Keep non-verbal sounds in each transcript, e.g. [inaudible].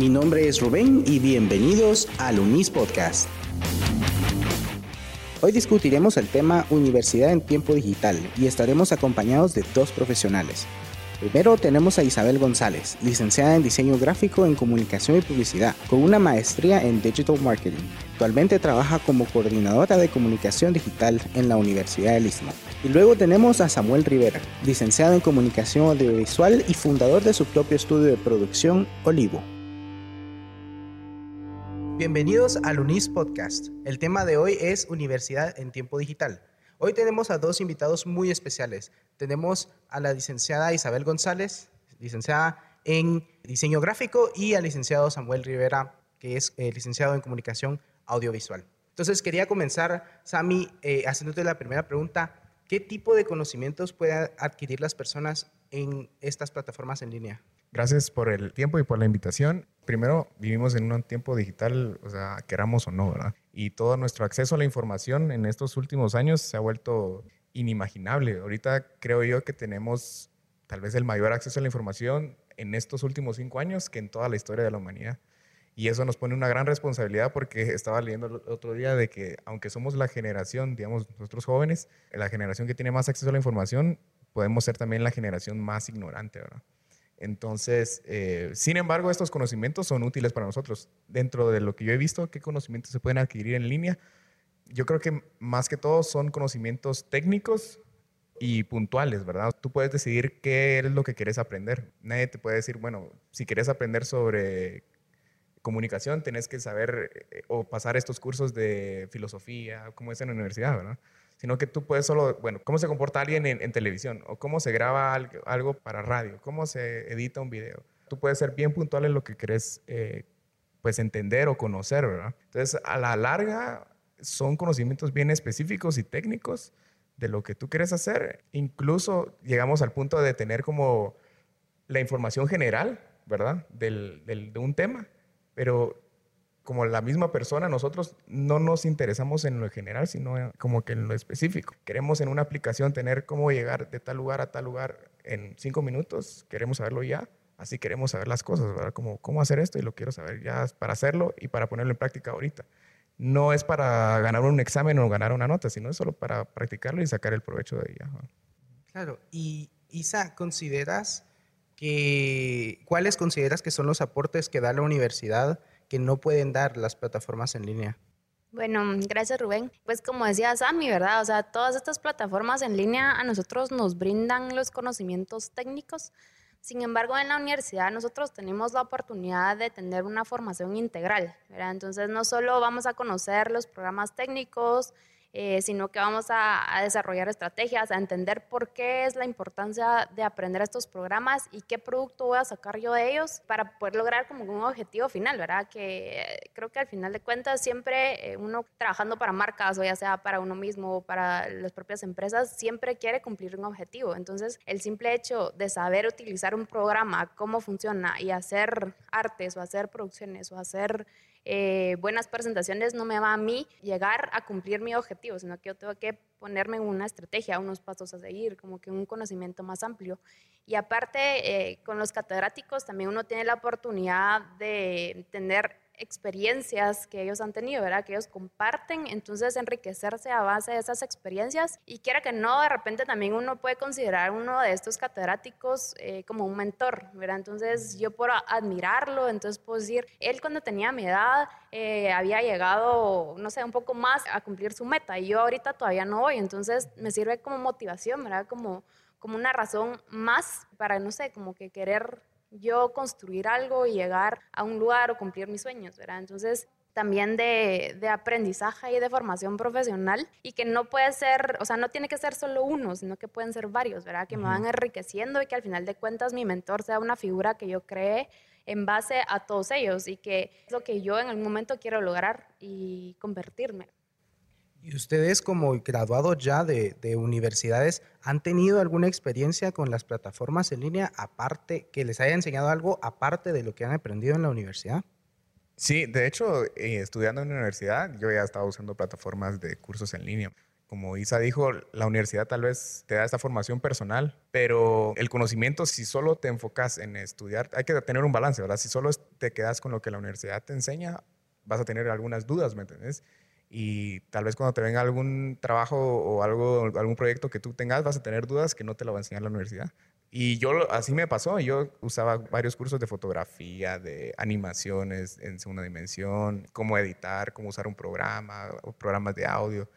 Mi nombre es Rubén y bienvenidos al UNIS Podcast. Hoy discutiremos el tema Universidad en tiempo digital y estaremos acompañados de dos profesionales. Primero tenemos a Isabel González, licenciada en diseño gráfico en comunicación y publicidad, con una maestría en digital marketing. Actualmente trabaja como coordinadora de comunicación digital en la Universidad del Istmo. Y luego tenemos a Samuel Rivera, licenciado en comunicación audiovisual y fundador de su propio estudio de producción, Olivo. Bienvenidos al UNIS Podcast. El tema de hoy es Universidad en tiempo digital. Hoy tenemos a dos invitados muy especiales. Tenemos a la licenciada Isabel González, licenciada en diseño gráfico, y al licenciado Samuel Rivera, que es eh, licenciado en comunicación audiovisual. Entonces, quería comenzar, Sami, eh, haciéndote la primera pregunta. ¿Qué tipo de conocimientos pueden adquirir las personas en estas plataformas en línea? Gracias por el tiempo y por la invitación. Primero, vivimos en un tiempo digital, o sea, queramos o no, ¿verdad? Y todo nuestro acceso a la información en estos últimos años se ha vuelto inimaginable. Ahorita creo yo que tenemos tal vez el mayor acceso a la información en estos últimos cinco años que en toda la historia de la humanidad. Y eso nos pone una gran responsabilidad porque [laughs] estaba leyendo el otro día de que aunque somos la generación, digamos, nosotros jóvenes, la generación que tiene más acceso a la información, podemos ser también la generación más ignorante, ¿verdad? Entonces, eh, sin embargo, estos conocimientos son útiles para nosotros. Dentro de lo que yo he visto, ¿qué conocimientos se pueden adquirir en línea? Yo creo que más que todo son conocimientos técnicos y puntuales, ¿verdad? Tú puedes decidir qué es lo que quieres aprender. Nadie te puede decir, bueno, si quieres aprender sobre comunicación, tenés que saber eh, o pasar estos cursos de filosofía, como es en la universidad, ¿verdad? Sino que tú puedes solo, bueno, cómo se comporta alguien en, televisión o cómo se graba algo, para radio, cómo se edita un video. Tú puedes ser bien puntual en lo que quieres eh, pues entender o conocer, ¿verdad? Entonces, a la larga son conocimientos bien específicos y técnicos de lo que tú quieres hacer. Incluso llegamos al punto de tener como la información general, ¿verdad? Del, del, de un tema, pero como la misma persona, nosotros no nos interesamos en lo general, sino como que en lo específico. Queremos en una aplicación tener cómo llegar de tal lugar a tal lugar en cinco minutos, queremos saberlo ya, así queremos saber las cosas, ¿verdad? Como cómo hacer esto y lo quiero saber ya para hacerlo y para ponerlo en práctica ahorita. No es para ganar un examen o ganar una nota, sino es solo para practicarlo y sacar el provecho de ella. Claro, y Isa, ¿consideras que, cuáles consideras que son los aportes que da la universidad que no pueden dar las plataformas en línea? Bueno, gracias Rubén. Pues como decía Sammy, ¿verdad? O sea, todas estas plataformas en línea a nosotros nos brindan los conocimientos técnicos. Sin embargo, en la universidad nosotros tenemos la oportunidad de tener una formación integral, ¿verdad? Entonces, no solo vamos a conocer los programas técnicos, eh, sino que vamos a, desarrollar estrategias, a entender por qué es la importancia de aprender estos programas y qué producto voy a sacar yo de ellos para poder lograr como un objetivo final, ¿verdad? Que creo que al final de cuentas siempre eh, uno trabajando para marcas o ya sea para uno mismo o para las propias empresas, siempre quiere cumplir un objetivo. Entonces, el simple hecho de saber utilizar un programa, cómo funciona y hacer artes o hacer producciones o hacer eh, buenas presentaciones no me va a mí llegar a cumplir mi objetivo, sino que yo tengo que ponerme una estrategia, unos pasos a seguir, como que un conocimiento más amplio. Y aparte, eh, con los catedráticos también uno tiene la oportunidad de tener experiencias que ellos han tenido, ¿verdad? Que ellos comparten, entonces enriquecerse a base de esas experiencias y quiera que no, de repente también uno puede considerar uno de estos catedráticos eh, como un mentor, ¿verdad? Entonces yo por admirarlo, entonces puedo decir, él cuando tenía mi edad eh, había llegado, no sé, un poco más a cumplir su meta y yo ahorita todavía no voy, entonces me sirve como motivación, ¿verdad? Como, como una razón más para, no sé, como que querer yo construir algo y llegar a un lugar o cumplir mis sueños, ¿verdad? Entonces, también de, de, aprendizaje y de formación profesional y que no puede ser, o sea, no tiene que ser solo uno, sino que pueden ser varios, ¿verdad? Que me van enriqueciendo y que al final de cuentas mi mentor sea una figura que yo cree en base a todos ellos y que es lo que yo en algún momento quiero lograr y convertirme. ¿Y ustedes como graduados ya de, universidades han tenido alguna experiencia con las plataformas en línea aparte, que les haya enseñado algo aparte de lo que han aprendido en la universidad? Sí, de hecho, eh, estudiando en la universidad, yo ya estaba usando plataformas de cursos en línea. como Isa dijo, la universidad tal vez te da esta formación personal, pero el conocimiento, si solo te enfocas en estudiar, hay que tener un balance, ¿verdad? Si solo te quedas con lo que la universidad te enseña, vas a tener algunas dudas, ¿me entiendes? Y tal vez cuando te venga algún trabajo o algo, algún proyecto que tú tengas, vas a tener dudas que no te lo va a enseñar la universidad. Y yo, así me pasó, yo usaba varios cursos de fotografía, de animaciones en segunda dimensión, cómo editar, cómo usar un programa, o programas de audio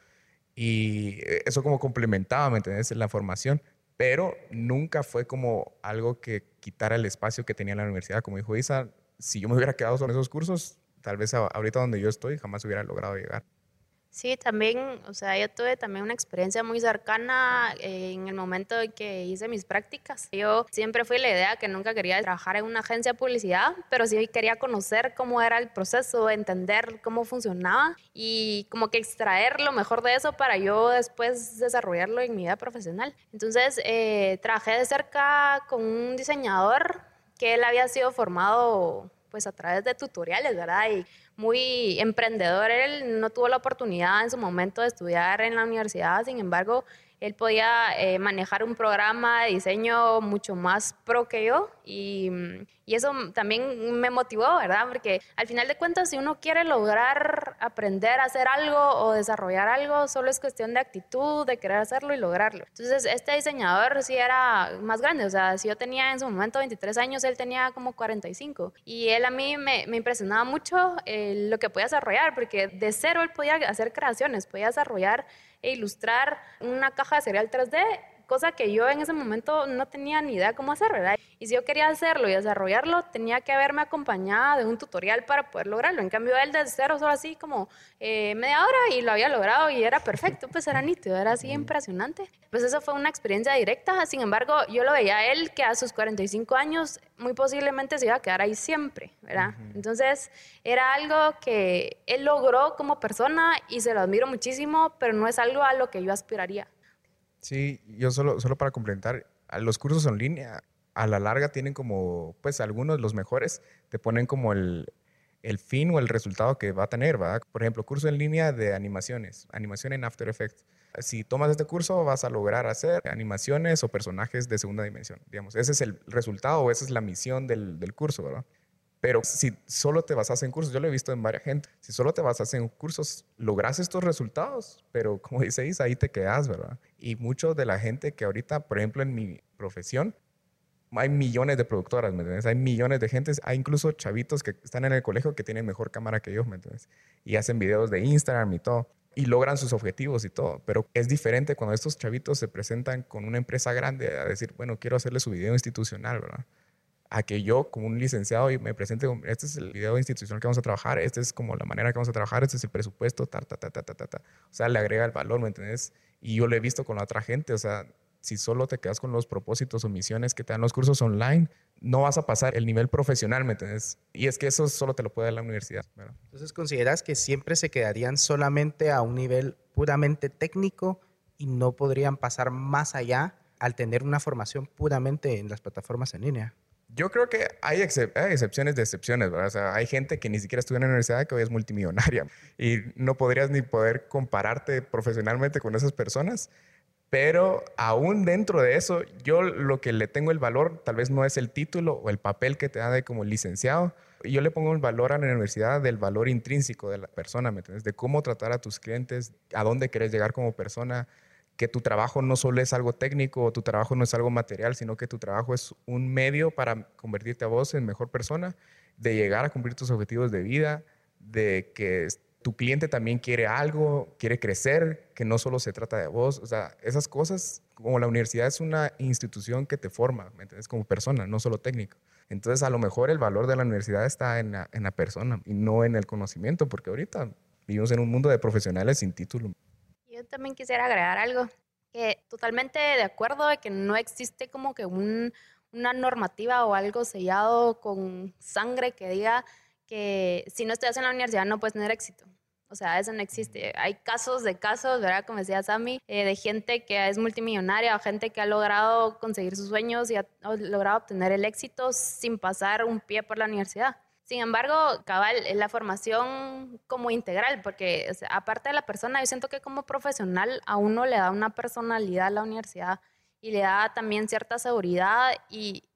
y eso como complementaba, ¿me entiendes? La formación, pero nunca fue como algo que quitara el espacio que tenía la universidad. Como dijo Isa, si yo me hubiera quedado con esos cursos, tal vez ahorita donde yo estoy jamás hubiera logrado llegar. Sí, también, o sea, yo tuve también una experiencia muy cercana en el momento en que hice mis prácticas. Yo siempre fui la idea que nunca quería trabajar en una agencia de publicidad, pero sí quería conocer cómo era el proceso, entender cómo funcionaba y como que extraer lo mejor de eso para yo después desarrollarlo en mi vida profesional. Entonces, eh, trabajé de cerca con un diseñador que él había sido formado pues a través de tutoriales, ¿verdad? Y muy emprendedor, él no tuvo la oportunidad en su momento de estudiar en la universidad, sin embargo, él podía eh, manejar un programa de diseño mucho más pro que yo y, y, eso también me motivó, ¿verdad? Porque al final de cuentas, si uno quiere lograr aprender a hacer algo o desarrollar algo, solo es cuestión de actitud, de querer hacerlo y lograrlo. Entonces, este diseñador sí era más grande, o sea, si yo tenía en su momento 23 años, él tenía como 45 y él a mí me, impresionaba mucho eh, lo que podía desarrollar, porque de cero él podía hacer creaciones, podía desarrollar e ilustrar una caja de cereal 3D, cosa que yo en ese momento no tenía ni idea cómo hacer, ¿verdad? Y si yo quería hacerlo y desarrollarlo, tenía que haberme acompañada de un tutorial para poder lograrlo. En cambio, él desde cero, solo así como eh, media hora y lo había logrado y era perfecto, pues era nítido, era así impresionante. Pues eso fue una experiencia directa, sin embargo, yo lo veía a él que a sus 45 años muy posiblemente se iba a quedar ahí siempre, ¿verdad? Entonces, era algo que él logró como persona y se lo admiro muchísimo, pero no es algo a lo que yo aspiraría. Sí, yo solo, solo para complementar, los cursos en línea a la larga tienen como, pues algunos, los mejores, te ponen como el, el fin o el resultado que va a tener, ¿verdad? Por ejemplo, curso en línea de animaciones, animación en After Effects. Si tomas este curso, vas a lograr hacer animaciones o personajes de segunda dimensión, digamos. Ese es el resultado o esa es la misión del, del curso, ¿verdad? Pero si solo te basas en cursos, yo lo he visto en varias gente, si solo te basas en cursos, logras estos resultados, pero como dice Isa, ahí te quedas, ¿verdad? Y mucho de la gente que ahorita, por ejemplo, en mi profesión, hay millones de productoras, ¿me entiendes? Hay millones de gente, hay incluso chavitos que están en el colegio que tienen mejor cámara que yo, ¿me entiendes? Y hacen videos de Instagram y todo, y logran sus objetivos y todo, pero es diferente cuando estos chavitos se presentan con una empresa grande a decir, bueno, quiero hacerle su video institucional, ¿verdad? A que yo como un licenciado y me presente, este es el video institucional que vamos a trabajar, este es como la manera que vamos a trabajar, este es el presupuesto, ta, ta, ta, ta, ta, ta. O sea, le agrega el valor, ¿me entiendes? Y yo lo he visto con la otra gente, o sea, si solo te quedas con los propósitos o misiones que te dan los cursos online, no vas a pasar el nivel profesional, ¿me entiendes? Y es que eso solo te lo puede dar la universidad. Entonces, ¿consideras que siempre se quedarían solamente a un nivel puramente técnico y no podrían pasar más allá al tener una formación puramente en las plataformas en línea? Yo creo que hay, excepciones de excepciones, ¿verdad? O sea, hay gente que ni siquiera estudia en la universidad que hoy es multimillonaria [laughs] y no podrías ni poder compararte profesionalmente con esas personas. Pero aún dentro de eso, yo lo que le tengo el valor tal vez no es el título o el papel que te da de como licenciado. Yo le pongo el valor a la universidad del valor intrínseco de la persona, ¿me entiendes? De cómo tratar a tus clientes, a dónde quieres llegar como persona, que tu trabajo no solo es algo técnico o tu trabajo no es algo material, sino que tu trabajo es un medio para convertirte a vos en mejor persona, de llegar a cumplir tus objetivos de vida, de que tu cliente también quiere algo, quiere crecer, que no solo se trata de vos. O sea, esas cosas, como la universidad es una institución que te forma, ¿me entiendes? Como persona, no solo técnico. Entonces, a lo mejor el valor de la universidad está en la, en la persona y no en el conocimiento, porque ahorita vivimos en un mundo de profesionales sin título. Yo también quisiera agregar algo, que totalmente de acuerdo de que no existe como que un, una normativa o algo sellado con sangre que diga que si no estudias en la universidad no puedes tener éxito. O sea, eso no existe. Hay casos de casos, ¿verdad? Como decía Sammy, eh, de gente que es multimillonaria o gente que ha logrado conseguir sus sueños y ha logrado obtener el éxito sin pasar un pie por la universidad. Sin embargo, cabal, la formación como integral, porque aparte de la persona, yo siento que como profesional a uno le da una personalidad a la universidad y le da también cierta seguridad y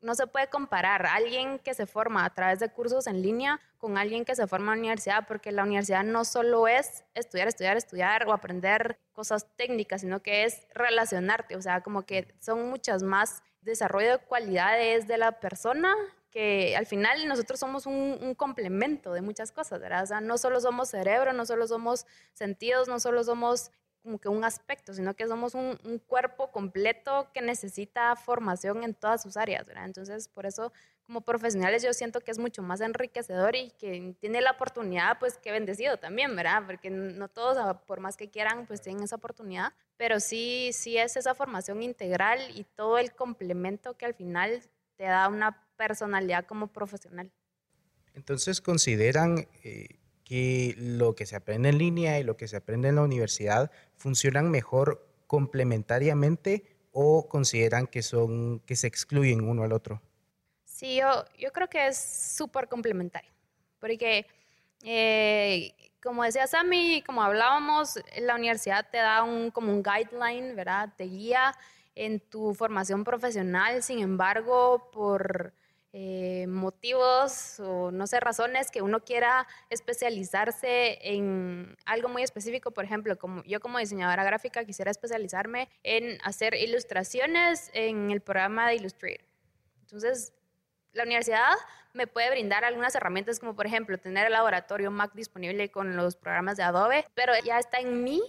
no se puede comparar alguien que se forma a través de cursos en línea con alguien que se forma en la universidad, porque la universidad no solo es estudiar, estudiar, estudiar o aprender cosas técnicas, sino que es relacionarte, o sea, como que son muchas más desarrollo de cualidades de la persona que al final nosotros somos un, complemento de muchas cosas, ¿verdad? O sea, no solo somos cerebro, no solo somos sentidos, no solo somos como que un aspecto, sino que somos un, un, cuerpo completo que necesita formación en todas sus áreas, ¿verdad? Entonces, por eso, como profesionales, yo siento que es mucho más enriquecedor y que tiene la oportunidad, pues, que bendecido también, ¿verdad? Porque no todos, ah, por más que quieran, pues, tienen esa oportunidad, pero sí, sí es esa formación integral y todo el complemento que al final te da una personalidad como profesional. Entonces, ¿consideran eh, que lo que se aprende en línea y lo que se aprende en la universidad funcionan mejor complementariamente o consideran que, son, que se excluyen uno al otro? Sí, yo, yo creo que es súper complementario, porque eh, como decía Sammy, como hablábamos, la universidad te da un, como un guideline, ¿verdad? Te guía en tu formación profesional, sin embargo, por eh, motivos o no sé, razones que uno quiera especializarse en algo muy específico, por ejemplo, como yo como diseñadora gráfica quisiera especializarme en hacer ilustraciones en el programa de Illustrator. Entonces, la universidad me puede brindar algunas herramientas como por ejemplo tener el laboratorio Mac disponible con los programas de Adobe, pero ya está en mí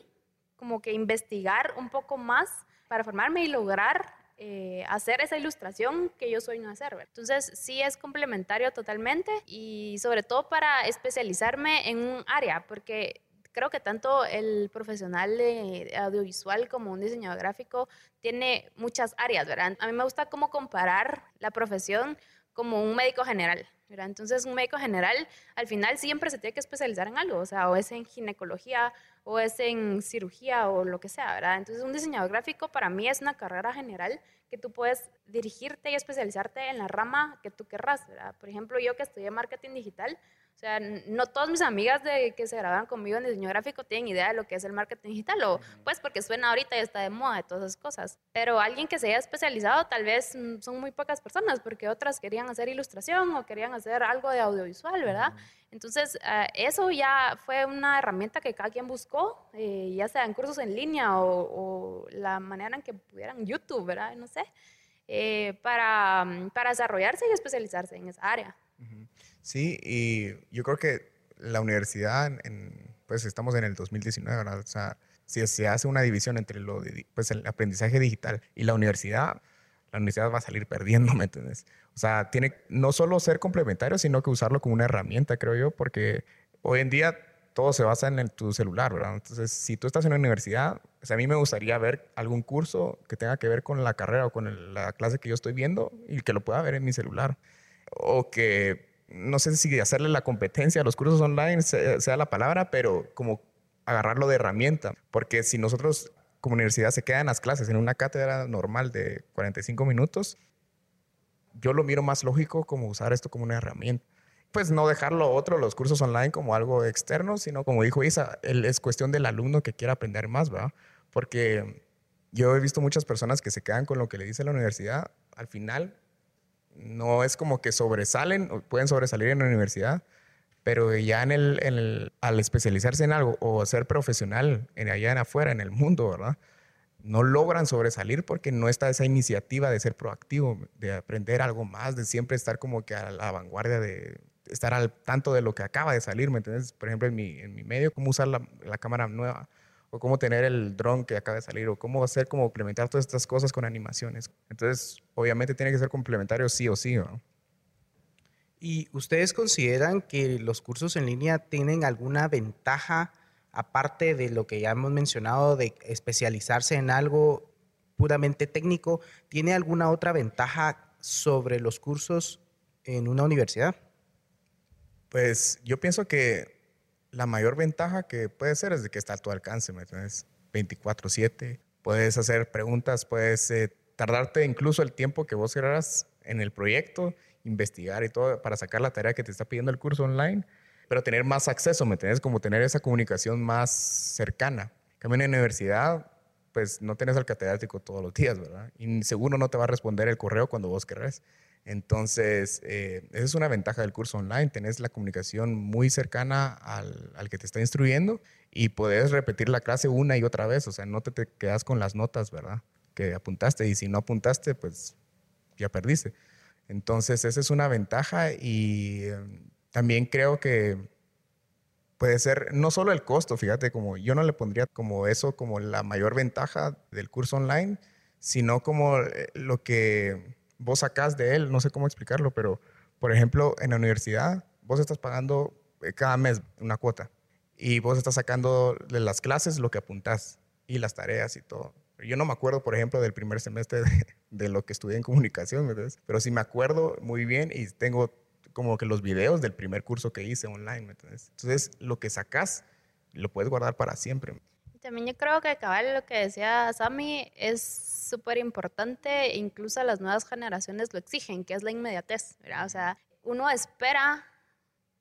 como que investigar un poco más para formarme y lograr eh, hacer esa ilustración que yo no hacer. Entonces, sí es complementario totalmente y sobre todo para especializarme en un área, porque creo que tanto el profesional de audiovisual como un diseñador gráfico tiene muchas áreas, ¿verdad? A mí me gusta como comparar la profesión como un médico general. Entonces, un médico general al final siempre se tiene que especializar en algo, o sea, o es en ginecología, o es en cirugía, o lo que sea, ¿verdad? Entonces, un diseñador gráfico para mí es una carrera general que tú puedes dirigirte y especializarte en la rama que tú querrás, ¿verdad? Por ejemplo, yo que estudié marketing digital, o sea, no todas mis amigas de que se graban conmigo en diseño gráfico tienen idea de lo que es el marketing digital, o pues porque suena ahorita y está de moda y todas esas cosas. Pero alguien que se haya especializado, tal vez mm, son muy pocas personas, porque otras querían hacer ilustración o querían hacer algo de audiovisual, ¿verdad? Entonces, eh, eso ya fue una herramienta que cada quien buscó, eh, ya sea en cursos en línea o, la manera en que pudieran YouTube, ¿verdad? No sé, eh, para, mm, para desarrollarse y especializarse en esa área. Sí, y yo creo que la universidad, en, pues estamos en el 2019, ¿verdad? O sea, si se hace una división entre lo pues el aprendizaje digital y la universidad, la universidad va a salir perdiendo, [laughs] ¿me entiendes? O sea, tiene no solo ser complementario, sino que usarlo como una herramienta, creo yo, porque hoy en día todo se basa en tu celular, ¿verdad? Entonces, si tú estás en la universidad, o sea, a mí me gustaría ver algún curso que tenga que ver con la carrera o con la clase que yo estoy viendo y que lo pueda ver en mi celular. O que no sé si hacerle la competencia a los cursos online sea, la palabra, pero como agarrarlo de herramienta. Porque si nosotros como universidad se quedan las clases en una cátedra normal de 45 minutos, yo lo miro más lógico como usar esto como una herramienta. Pues no dejarlo otro, los cursos online, como algo externo, sino como dijo Isa, es cuestión del alumno que quiera aprender más, ¿verdad? Porque yo he visto muchas personas que se quedan con lo que le dice la universidad. Al final, no es como que sobresalen, pueden sobresalir en la universidad, pero ya en el, al especializarse en algo o ser profesional en allá en afuera, en el mundo, ¿verdad? No logran sobresalir porque no está esa iniciativa de ser proactivo, de aprender algo más, de siempre estar como que a la vanguardia de estar al tanto de lo que acaba de salir, ¿me entiendes? Por ejemplo, en mi, en mi medio, cómo usar la cámara nueva o cómo tener el dron que acaba de salir, o cómo hacer, como complementar todas estas cosas con animaciones. Entonces, obviamente tiene que ser complementario sí o sí. ¿no? ¿Y ustedes consideran que los cursos en línea tienen alguna ventaja, aparte de lo que ya hemos mencionado, de especializarse en algo puramente técnico? ¿Tiene alguna otra ventaja sobre los cursos en una universidad? Pues yo pienso que la mayor ventaja que puede ser es de que está a tu alcance, ¿me entiendes? 24/7, puedes hacer preguntas, puedes eh, tardarte incluso el tiempo que vos querrás en el proyecto investigar y todo para sacar la tarea que te está pidiendo el curso online, pero tener más acceso, ¿me entiendes? Como tener esa comunicación más cercana. Cambio en la universidad, pues no tienes al catedrático todos los días, ¿verdad? Y seguro no te va a responder el correo cuando vos querrás. Entonces, eh, esa es una ventaja del curso online, tenés la comunicación muy cercana al, al, que te está instruyendo y puedes repetir la clase una y otra vez, o sea, no te, te quedas con las notas, ¿verdad? Que apuntaste y si no apuntaste, pues ya perdiste. Entonces, esa es una ventaja y eh, también creo que puede ser no solo el costo, fíjate, como yo no le pondría como eso como la mayor ventaja del curso online, sino como eh, lo que vos sacás de él, no sé cómo explicarlo, pero por ejemplo, en la universidad, vos estás pagando eh, cada mes una cuota y vos estás sacando de las clases lo que apuntás y las tareas y todo. Yo no me acuerdo, por ejemplo, del primer semestre de, lo que estudié en comunicación, pero sí me acuerdo muy bien y tengo como que los videos del primer curso que hice online. Entonces, lo que sacás lo puedes guardar para siempre. También yo creo que cabal lo que decía Sammy es súper importante, incluso las nuevas generaciones lo exigen, que es la inmediatez, ¿verdad? O sea, uno espera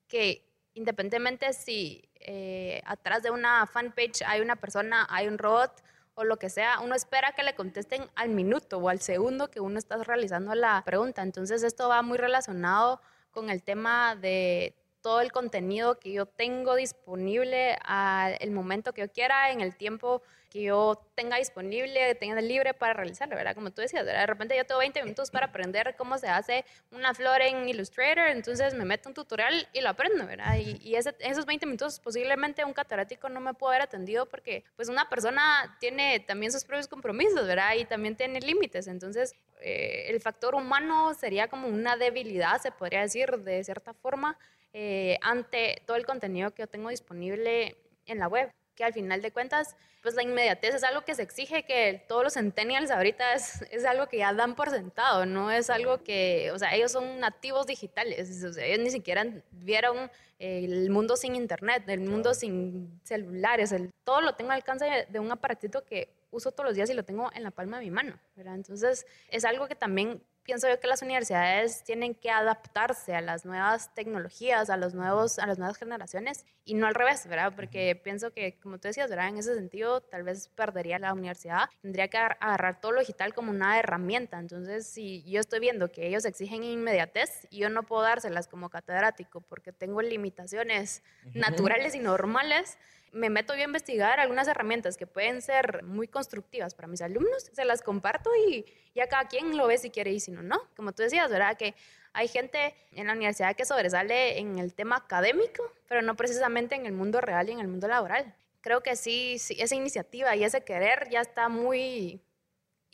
que independientemente si eh, atrás de una fanpage hay una persona, hay un robot o lo que sea, uno espera que le contesten al minuto o al segundo que uno está realizando la pregunta. Entonces esto va muy relacionado con el tema de todo el contenido que yo tengo disponible al momento que yo quiera, en el tiempo que yo tenga disponible, tenga libre para realizarlo, ¿verdad? Como tú decías, de repente yo tengo 20 minutos para aprender cómo se hace una flor en Illustrator, entonces me meto un tutorial y lo aprendo, ¿verdad? Y, esos 20 minutos posiblemente un catedrático no me puede haber atendido porque pues una persona tiene también sus propios compromisos, ¿verdad? Y también tiene límites, entonces eh, el factor humano sería como una debilidad, se podría decir, de cierta forma, eh, ante todo el contenido que yo tengo disponible en la web que al final de cuentas, pues la inmediatez es algo que se exige, que todos los centennials ahorita es, es, algo que ya dan por sentado, no es algo que, o sea, ellos son nativos digitales, o sea, ellos ni siquiera vieron el mundo sin internet, el mundo sin celulares, el, todo lo tengo al alcance de un aparatito que uso todos los días y lo tengo en la palma de mi mano, ¿verdad? Entonces, es algo que también pienso yo que las universidades tienen que adaptarse a las nuevas tecnologías, a, los nuevos, a las nuevas generaciones y no al revés, ¿verdad? Porque pienso que, como tú decías, ¿verdad? En ese sentido, tal vez perdería la universidad. Tendría que agarrar todo lo digital como una herramienta. Entonces, si yo estoy viendo que ellos exigen inmediatez y yo no puedo dárselas como catedrático porque tengo limitaciones naturales y normales, me meto yo a investigar algunas herramientas que pueden ser muy constructivas para mis alumnos, se las comparto y ya cada quien lo ve si quiere y si no, no. Como tú decías, ¿verdad? Que hay gente en la universidad que sobresale en el tema académico, pero no precisamente en el mundo real y en el mundo laboral. Creo que sí, sí esa iniciativa y ese querer ya está muy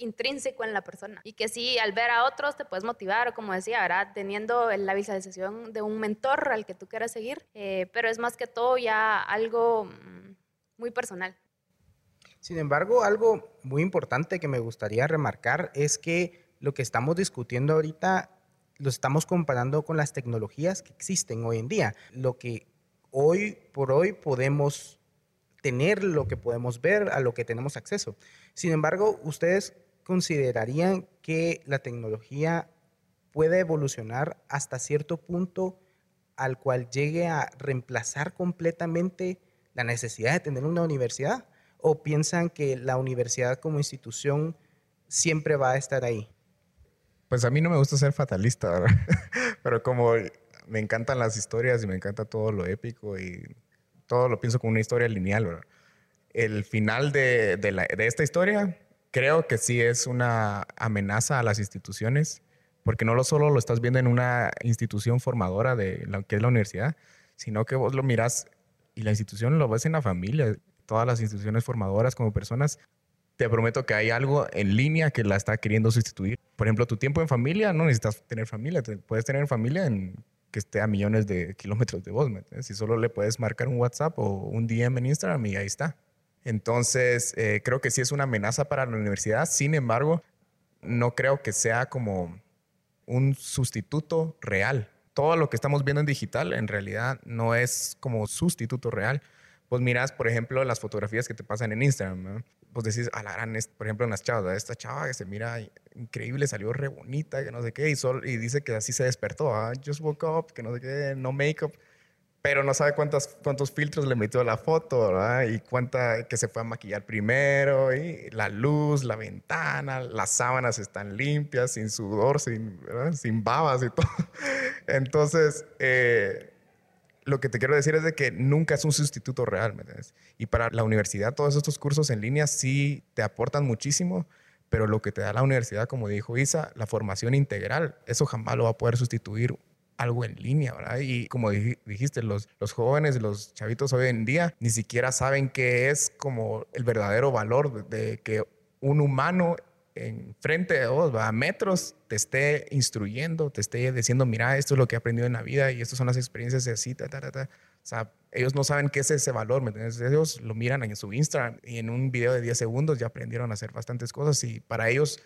intrínseco en la persona y que sí, al ver a otros te puedes motivar, como decía, ¿verdad? Teniendo la visualización de un mentor al que tú quieras seguir, eh, pero es más que todo ya algo mm, muy personal. Sin embargo, algo muy importante que me gustaría remarcar es que lo que estamos discutiendo ahorita lo estamos comparando con las tecnologías que existen hoy en día. Lo que hoy por hoy podemos tener, lo que podemos ver, a lo que tenemos acceso. Sin embargo, ustedes considerarían que la tecnología puede evolucionar hasta cierto punto al cual llegue a reemplazar completamente la necesidad de tener una universidad? ¿O piensan que la universidad como institución siempre va a estar ahí? Pues a mí no me gusta ser fatalista, [laughs] pero como me encantan las historias y me encanta todo lo épico y todo lo pienso como una historia lineal, El final de, de esta historia creo que sí es una amenaza a las instituciones, porque no lo solo lo estás viendo en una institución formadora de lo que es la universidad, sino que vos lo miras y la institución lo ves en la familia, todas las instituciones formadoras como personas. Te prometo que hay algo en línea que la está queriendo sustituir. Por ejemplo, tu tiempo en familia, no necesitas tener familia, puedes tener familia en que esté a millones de kilómetros de vos. Si solo le puedes marcar un WhatsApp o un DM en Instagram y ahí está. Entonces, eh, creo que sí es una amenaza para la universidad. Sin embargo, no creo que sea como un sustituto real. Todo lo que estamos viendo en digital en realidad no es como sustituto real, pues miras, por ejemplo, las fotografías que te pasan en Instagram, pues decís, a la gran, por ejemplo, en las chavas, esta chava que se mira increíble, salió re bonita, que no sé qué, y, sol, y dice que así se despertó, ¿ah? just woke up, que no sé qué, no make-up, pero no sabe cuántos, cuántos filtros le metió a la foto, ¿verdad? Y cuánta que se fue a maquillar primero, y la luz, la ventana, las sábanas están limpias, sin sudor, sin, sin babas y [laughs] todo. Entonces, eh, lo que te quiero decir es de que nunca es un sustituto real, ¿me entiendes? Y para la universidad, todos estos cursos en línea sí te aportan muchísimo, pero lo que te da la universidad, como dijo Isa, la formación integral, eso jamás lo va a poder sustituir algo en línea, ¿verdad? Y como dijiste, los, los jóvenes, los chavitos hoy en día, ni siquiera saben qué es como el verdadero valor de que un humano en frente de vos, a metros, te esté instruyendo, te esté diciendo, mira, esto es lo que he aprendido en la vida y estas son las experiencias de así, ta, ta, ta, O sea, ellos no saben qué es ese valor, ¿me entiendes? Ellos lo miran en su Instagram y en un video de 10 segundos ya aprendieron a hacer bastantes cosas y para ellos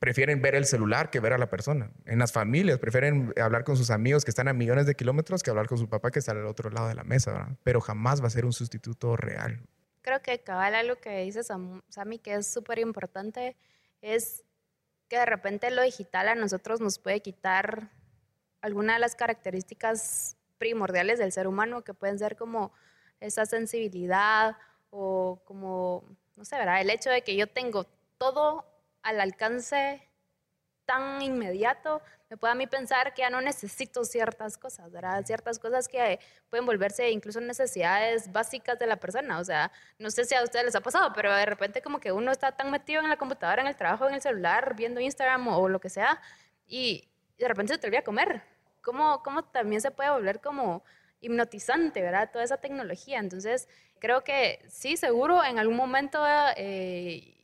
prefieren ver el celular que ver a la persona. En las familias prefieren hablar con sus amigos que están a millones de kilómetros que hablar con su papá que está al otro lado de la mesa, ¿verdad? Pero jamás va a ser un sustituto real. Creo que cabal algo que dices, Sammy, que es súper importante es que de repente lo digital a nosotros nos puede quitar alguna de las características primordiales del ser humano, que pueden ser como esa sensibilidad o como, no sé, ¿verdad? El hecho de que yo tengo todo al alcance tan inmediato, me puede a mí pensar que ya no necesito ciertas cosas, ¿verdad? Ciertas cosas que pueden volverse incluso necesidades básicas de la persona. O sea, no sé si a ustedes les ha pasado, pero de repente como que uno está tan metido en la computadora, en el trabajo, en el celular, viendo Instagram o, lo que sea, y de repente se te olvida comer. ¿Cómo, ¿Cómo también se puede volver como hipnotizante, ¿verdad? Toda esa tecnología. Entonces, creo que sí, seguro, en algún momento... Eh,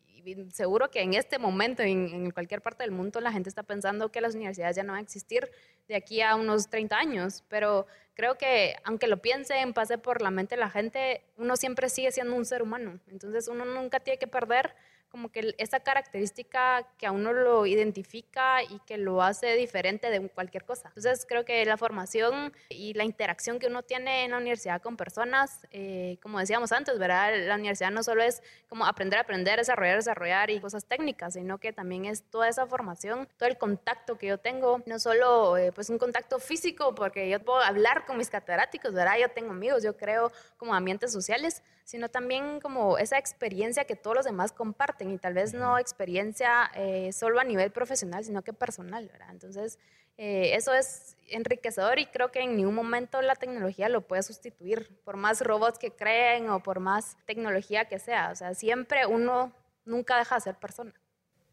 seguro que en este momento, en, cualquier parte del mundo, la gente está pensando que las universidades ya no van a existir de aquí a unos 30 años, pero creo que aunque lo piensen, pase por la mente la gente, uno siempre sigue siendo un ser humano. Entonces uno nunca tiene que perder como que esa característica que a uno lo identifica y que lo hace diferente de cualquier cosa. Entonces creo que la formación y la interacción que uno tiene en la universidad con personas, eh, como decíamos antes, ¿verdad? La universidad no solo es como aprender aprender, desarrollar, desarrollar y cosas técnicas, sino que también es toda esa formación, todo el contacto que yo tengo, no solo eh, pues un contacto físico, porque yo puedo hablar con mis catedráticos, ¿verdad? Yo tengo amigos, yo creo como ambientes sociales, sino también como esa experiencia que todos los demás comparten y tal vez no experiencia eh, solo a nivel profesional, sino que personal, ¿verdad? Entonces, eh, eso es enriquecedor y creo que en ningún momento la tecnología lo puede sustituir, por más robots que creen o por más tecnología que sea. O sea, siempre uno nunca deja de ser persona.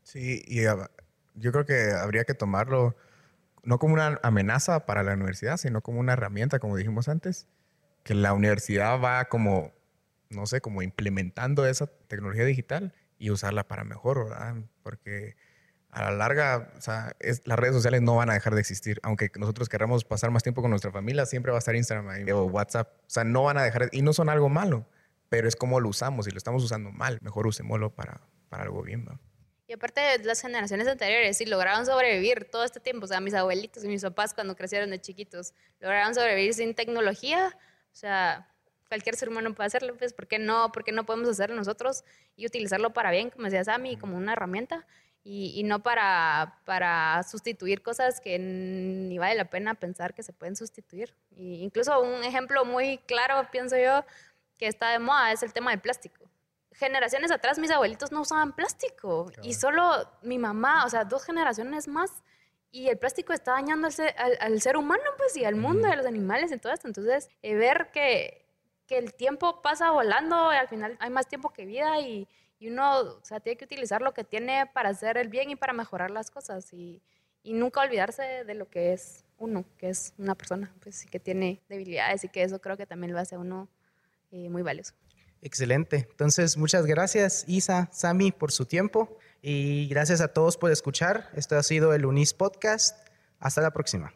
Sí, y yo creo que habría que tomarlo no como una amenaza para la universidad, sino como una herramienta, como dijimos antes, que la universidad va como no sé, como implementando esa tecnología digital y usarla para mejor, ¿verdad? Porque a la larga, o sea, las redes sociales no van a dejar de existir. Aunque nosotros queramos pasar más tiempo con nuestra familia, siempre va a estar Instagram ahí, o WhatsApp. O sea, no van a dejar, y no son algo malo, pero es como lo usamos y lo estamos usando mal. Mejor usémoslo para, para algo bien, ¿no? Y aparte de las generaciones anteriores, sí lograron sobrevivir todo este tiempo. O sea, mis abuelitos y mis papás cuando crecieron de chiquitos, lograron sobrevivir sin tecnología. O sea, cualquier ser humano puede hacerlo, pues ¿por qué no, por qué no podemos hacerlo nosotros y utilizarlo para bien, como decía Sammy, como una herramienta y, no para, para sustituir cosas que ni vale la pena pensar que se pueden sustituir. Y incluso un ejemplo muy claro, pienso yo, que está de moda es el tema del plástico. Generaciones atrás mis abuelitos no usaban plástico y solo mi mamá, o sea, dos generaciones más y el plástico está dañando al ser, humano, pues, y al mundo, a los animales, y todo esto. Entonces, eh, ver que que el tiempo pasa volando y al final hay más tiempo que vida y, y uno o sea, tiene que utilizar lo que tiene para hacer el bien y para mejorar las cosas y, y nunca olvidarse de lo que es uno, que es una persona, pues y que tiene debilidades y que eso creo que también lo hace a uno eh, muy valioso. Excelente. Entonces, muchas gracias Isa, Sami, por su tiempo y gracias a todos por escuchar. Esto ha sido el UNIS Podcast. Hasta la próxima.